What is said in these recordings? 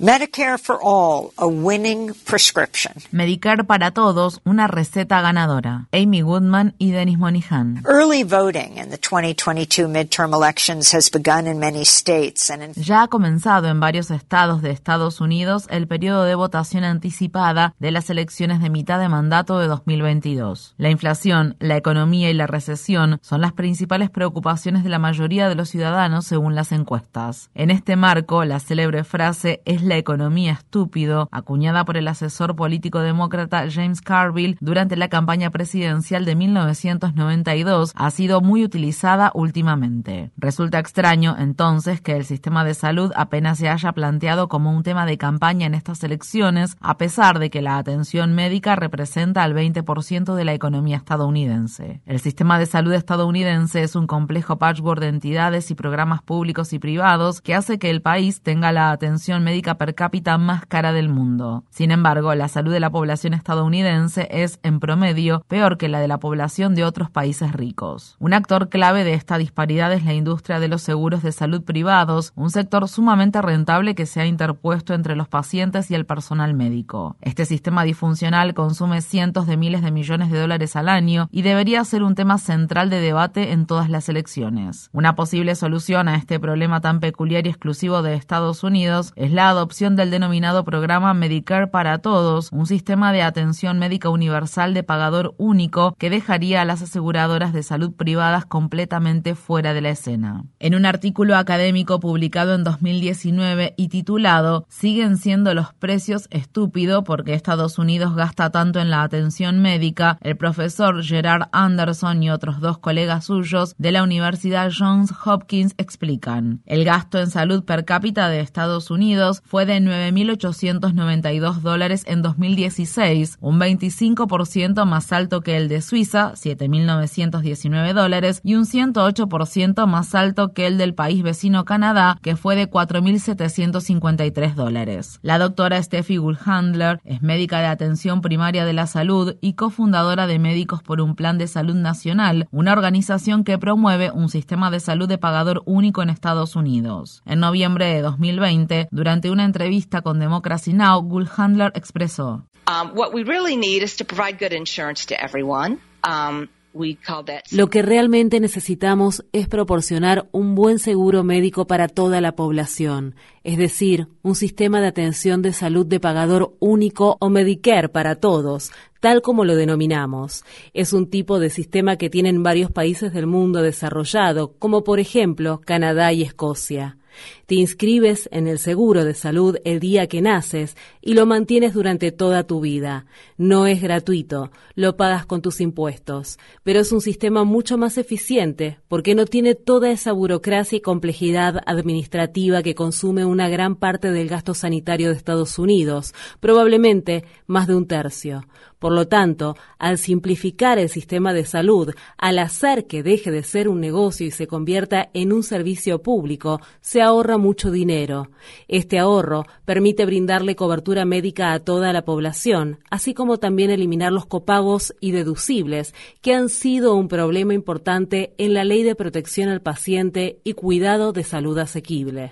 Medicare for all, a winning prescription. Medicare para todos, una receta ganadora. Amy Goodman y Dennis Monihan. Early voting in the 2022 midterm elections has begun in many states and in Ya ha comenzado en varios estados de Estados Unidos el periodo de votación anticipada de las elecciones de mitad de mandato de 2022. La inflación, la economía y la recesión son las principales preocupaciones de la mayoría de los ciudadanos según las encuestas. En este marco, la célebre frase es la economía estúpido, acuñada por el asesor político demócrata James Carville durante la campaña presidencial de 1992, ha sido muy utilizada últimamente. Resulta extraño, entonces, que el sistema de salud apenas se haya planteado como un tema de campaña en estas elecciones, a pesar de que la atención médica representa el 20% de la economía estadounidense. El sistema de salud estadounidense es un complejo patchwork de entidades y programas públicos y privados que hace que el país tenga la atención médica per cápita más cara del mundo. Sin embargo, la salud de la población estadounidense es, en promedio, peor que la de la población de otros países ricos. Un actor clave de esta disparidad es la industria de los seguros de salud privados, un sector sumamente rentable que se ha interpuesto entre los pacientes y el personal médico. Este sistema disfuncional consume cientos de miles de millones de dólares al año y debería ser un tema central de debate en todas las elecciones. Una posible solución a este problema tan peculiar y exclusivo de Estados Unidos es la adopción del denominado programa Medicare para Todos, un sistema de atención médica universal de pagador único que dejaría a las aseguradoras de salud privadas completamente fuera de la escena. En un artículo académico publicado en 2019 y titulado Siguen siendo los precios estúpido porque Estados Unidos gasta tanto en la atención médica, el profesor Gerard Anderson y otros dos colegas suyos de la Universidad Johns Hopkins explican. El gasto en salud per cápita de Estados Unidos fue de 9.892 dólares en 2016, un 25% más alto que el de Suiza, 7.919 dólares, y un 108% más alto que el del país vecino Canadá, que fue de 4.753 dólares. La doctora Steffi Gulhandler es médica de atención primaria de la salud y cofundadora de Médicos por un Plan de Salud Nacional, una organización que promueve un sistema de salud de pagador único en Estados Unidos. En noviembre de 2020, durante una entrevista con Democracy Now, Gulhandler expresó: Um, what we really need is to provide good insurance to everyone. Um, we call that Lo que realmente necesitamos es proporcionar un buen seguro médico para toda la población, es decir, un sistema de atención de salud de pagador único o Medicare para todos, tal como lo denominamos. Es un tipo de sistema que tienen varios países del mundo desarrollado, como por ejemplo Canadá y Escocia. Te inscribes en el seguro de salud el día que naces y lo mantienes durante toda tu vida. No es gratuito, lo pagas con tus impuestos, pero es un sistema mucho más eficiente porque no tiene toda esa burocracia y complejidad administrativa que consume una gran parte del gasto sanitario de Estados Unidos, probablemente más de un tercio. Por lo tanto, al simplificar el sistema de salud, al hacer que deje de ser un negocio y se convierta en un servicio público, se ahorra mucho dinero. Este ahorro permite brindarle cobertura médica a toda la población, así como también eliminar los copagos y deducibles, que han sido un problema importante en la ley de protección al paciente y cuidado de salud asequible.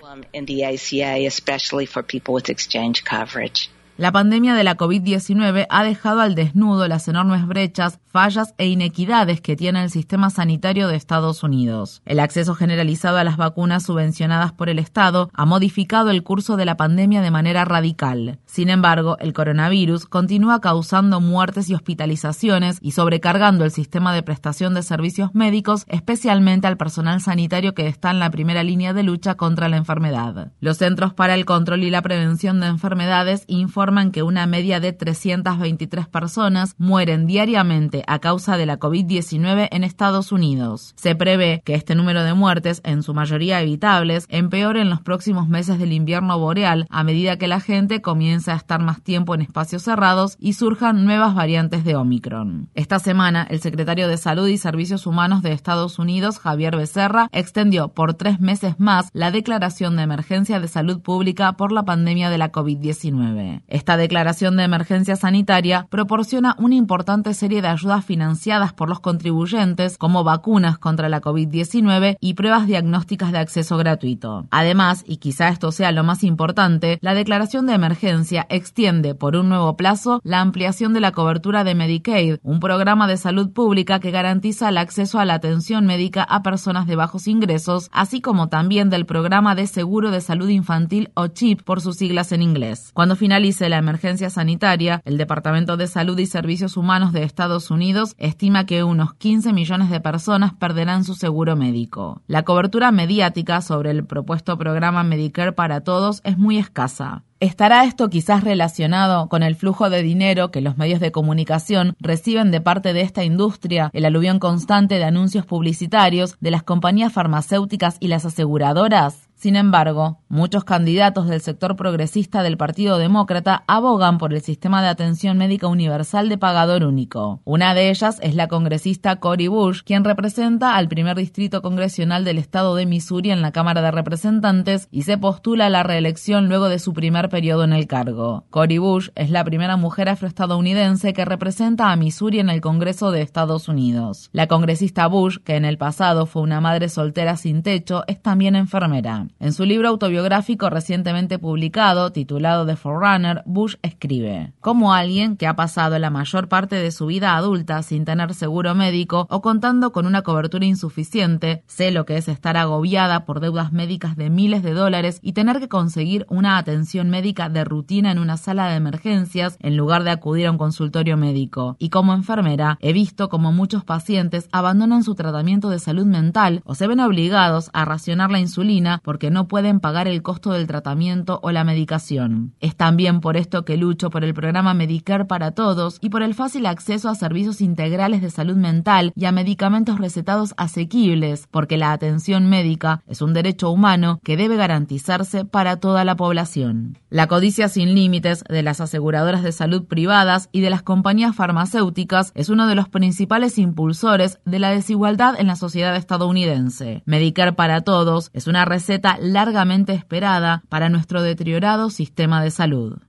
in La pandemia de la COVID-19 ha dejado al desnudo las enormes brechas, fallas e inequidades que tiene el sistema sanitario de Estados Unidos. El acceso generalizado a las vacunas subvencionadas por el Estado ha modificado el curso de la pandemia de manera radical. Sin embargo, el coronavirus continúa causando muertes y hospitalizaciones y sobrecargando el sistema de prestación de servicios médicos, especialmente al personal sanitario que está en la primera línea de lucha contra la enfermedad. Los Centros para el Control y la Prevención de Enfermedades informan que una media de 323 personas mueren diariamente a causa de la COVID-19 en Estados Unidos. Se prevé que este número de muertes, en su mayoría evitables, empeore en los próximos meses del invierno boreal a medida que la gente comienza a estar más tiempo en espacios cerrados y surjan nuevas variantes de Omicron. Esta semana, el secretario de Salud y Servicios Humanos de Estados Unidos, Javier Becerra, extendió por tres meses más la declaración de emergencia de salud pública por la pandemia de la COVID-19. Esta declaración de emergencia sanitaria proporciona una importante serie de ayudas financiadas por los contribuyentes como vacunas contra la COVID-19 y pruebas diagnósticas de acceso gratuito. Además, y quizá esto sea lo más importante, la declaración de emergencia extiende por un nuevo plazo la ampliación de la cobertura de Medicaid, un programa de salud pública que garantiza el acceso a la atención médica a personas de bajos ingresos, así como también del programa de seguro de salud infantil o CHIP por sus siglas en inglés. Cuando finalice la emergencia sanitaria, el Departamento de Salud y Servicios Humanos de Estados Unidos estima que unos 15 millones de personas perderán su seguro médico. La cobertura mediática sobre el propuesto programa Medicare para todos es muy escasa. ¿Estará esto quizás relacionado con el flujo de dinero que los medios de comunicación reciben de parte de esta industria, el aluvión constante de anuncios publicitarios de las compañías farmacéuticas y las aseguradoras? Sin embargo, muchos candidatos del sector progresista del Partido Demócrata abogan por el sistema de atención médica universal de pagador único. Una de ellas es la congresista Cory Bush, quien representa al primer distrito congresional del estado de Missouri en la Cámara de Representantes y se postula a la reelección luego de su primer periodo en el cargo. Cory Bush es la primera mujer afroestadounidense que representa a Missouri en el Congreso de Estados Unidos. La congresista Bush, que en el pasado fue una madre soltera sin techo, es también enfermera. En su libro autobiográfico recientemente publicado, titulado The Forerunner, Bush escribe, como alguien que ha pasado la mayor parte de su vida adulta sin tener seguro médico o contando con una cobertura insuficiente, sé lo que es estar agobiada por deudas médicas de miles de dólares y tener que conseguir una atención médica de rutina en una sala de emergencias en lugar de acudir a un consultorio médico. Y como enfermera, he visto como muchos pacientes abandonan su tratamiento de salud mental o se ven obligados a racionar la insulina por porque no pueden pagar el costo del tratamiento o la medicación. Es también por esto que lucho por el programa Medicare para todos y por el fácil acceso a servicios integrales de salud mental y a medicamentos recetados asequibles, porque la atención médica es un derecho humano que debe garantizarse para toda la población. La codicia sin límites de las aseguradoras de salud privadas y de las compañías farmacéuticas es uno de los principales impulsores de la desigualdad en la sociedad estadounidense. Medicare para todos es una receta largamente esperada para nuestro deteriorado sistema de salud.